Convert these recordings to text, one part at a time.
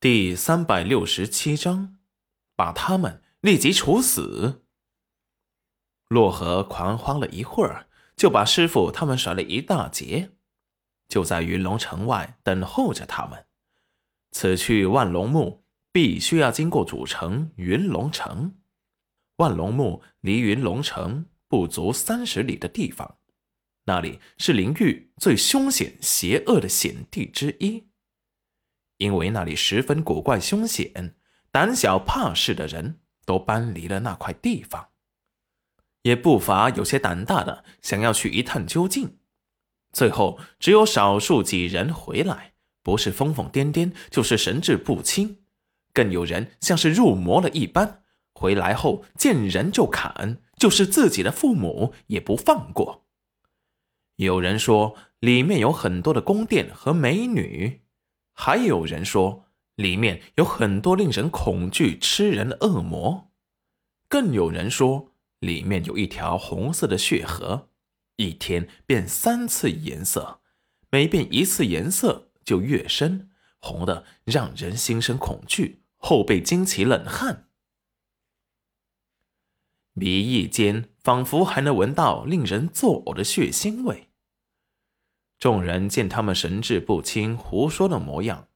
第三百六十七章，把他们立即处死。洛河狂欢了一会儿，就把师傅他们甩了一大截，就在云龙城外等候着他们。此去万龙墓，必须要经过主城云龙城。万龙墓离云龙城不足三十里的地方，那里是灵域最凶险邪恶的险地之一。因为那里十分古怪凶险，胆小怕事的人都搬离了那块地方，也不乏有些胆大的想要去一探究竟。最后只有少数几人回来，不是疯疯癫癫，就是神志不清，更有人像是入魔了一般，回来后见人就砍，就是自己的父母也不放过。有人说里面有很多的宫殿和美女。还有人说，里面有很多令人恐惧、吃人的恶魔；更有人说，里面有一条红色的血河，一天变三次颜色，每变一次颜色就越深，红的让人心生恐惧，后背惊起冷汗，鼻翼间仿佛还能闻到令人作呕的血腥味。众人见他们神志不清、胡说的模样，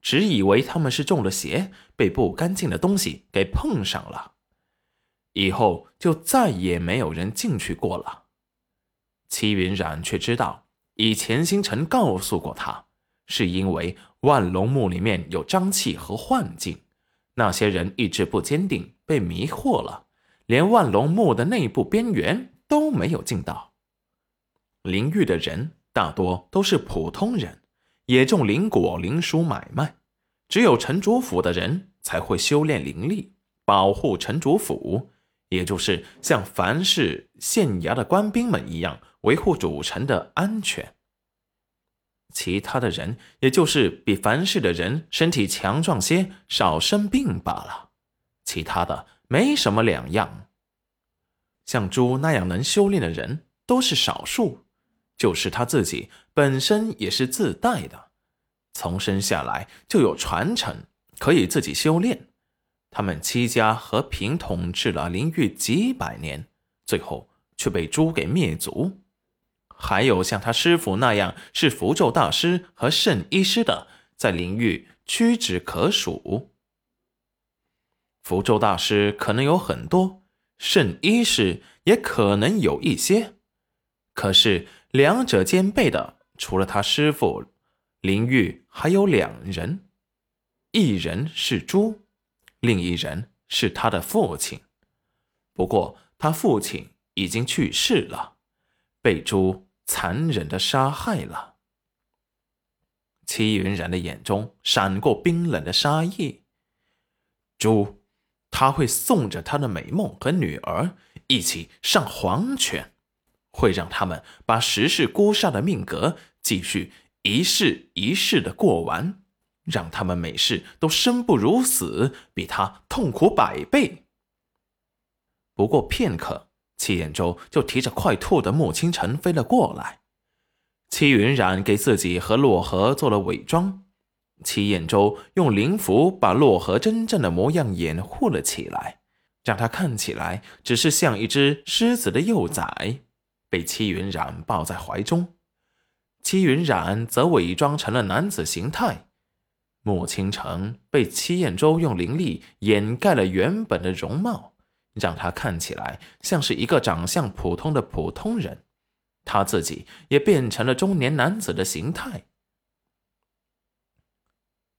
只以为他们是中了邪，被不干净的东西给碰上了，以后就再也没有人进去过了。齐云染却知道，以前星辰告诉过他，是因为万龙墓里面有瘴气和幻境，那些人意志不坚定，被迷惑了，连万龙墓的内部边缘都没有进到。灵域的人大多都是普通人，也种灵果、灵书买卖。只有城主府的人才会修炼灵力，保护城主府，也就是像凡是县衙的官兵们一样，维护主城的安全。其他的人，也就是比凡氏的人身体强壮些，少生病罢了。其他的没什么两样。像猪那样能修炼的人，都是少数。就是他自己本身也是自带的，从生下来就有传承，可以自己修炼。他们戚家和平统治了灵域几百年，最后却被猪给灭族。还有像他师傅那样是符咒大师和圣医师的，在灵域屈指可数。符咒大师可能有很多，圣医师也可能有一些，可是。两者兼备的，除了他师傅林玉，还有两人，一人是猪，另一人是他的父亲。不过他父亲已经去世了，被猪残忍的杀害了。戚云然的眼中闪过冰冷的杀意。猪，他会送着他的美梦和女儿一起上黄泉。会让他们把十世孤煞的命格继续一世一世的过完，让他们每世都生不如死，比他痛苦百倍。不过片刻，戚延州就提着快吐的穆清晨飞了过来。戚云染给自己和洛河做了伪装，戚延州用灵符把洛河真正的模样掩护了起来，让他看起来只是像一只狮子的幼崽。被戚云染抱在怀中，戚云染则伪装成了男子形态。穆倾城被戚彦周用灵力掩盖了原本的容貌，让他看起来像是一个长相普通的普通人。他自己也变成了中年男子的形态。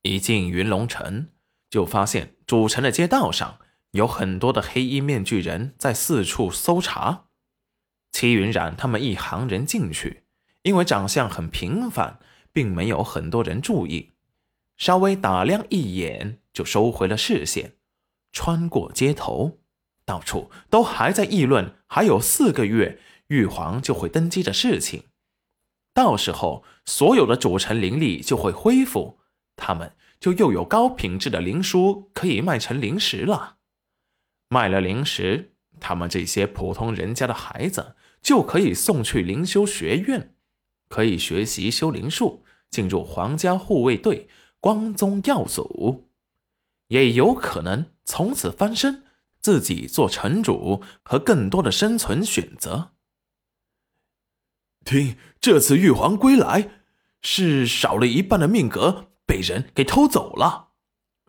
一进云龙城，就发现主城的街道上有很多的黑衣面具人在四处搜查。齐云染他们一行人进去，因为长相很平凡，并没有很多人注意，稍微打量一眼就收回了视线。穿过街头，到处都还在议论，还有四个月玉皇就会登基的事情，到时候所有的主城灵力就会恢复，他们就又有高品质的灵书可以卖成灵石了。卖了灵石，他们这些普通人家的孩子。就可以送去灵修学院，可以学习修灵术，进入皇家护卫队，光宗耀祖，也有可能从此翻身，自己做城主和更多的生存选择。听，这次玉皇归来，是少了一半的命格被人给偷走了。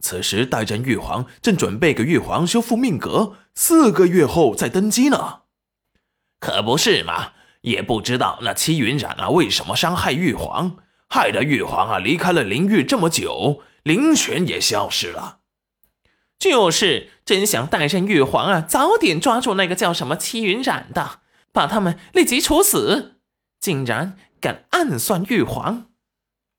此时代战玉皇正准备给玉皇修复命格，四个月后再登基呢。可不是嘛？也不知道那戚云染啊为什么伤害玉皇，害得玉皇啊离开了灵域这么久，灵泉也消失了。就是，真想带上玉皇啊，早点抓住那个叫什么戚云染的，把他们立即处死。竟然敢暗算玉皇！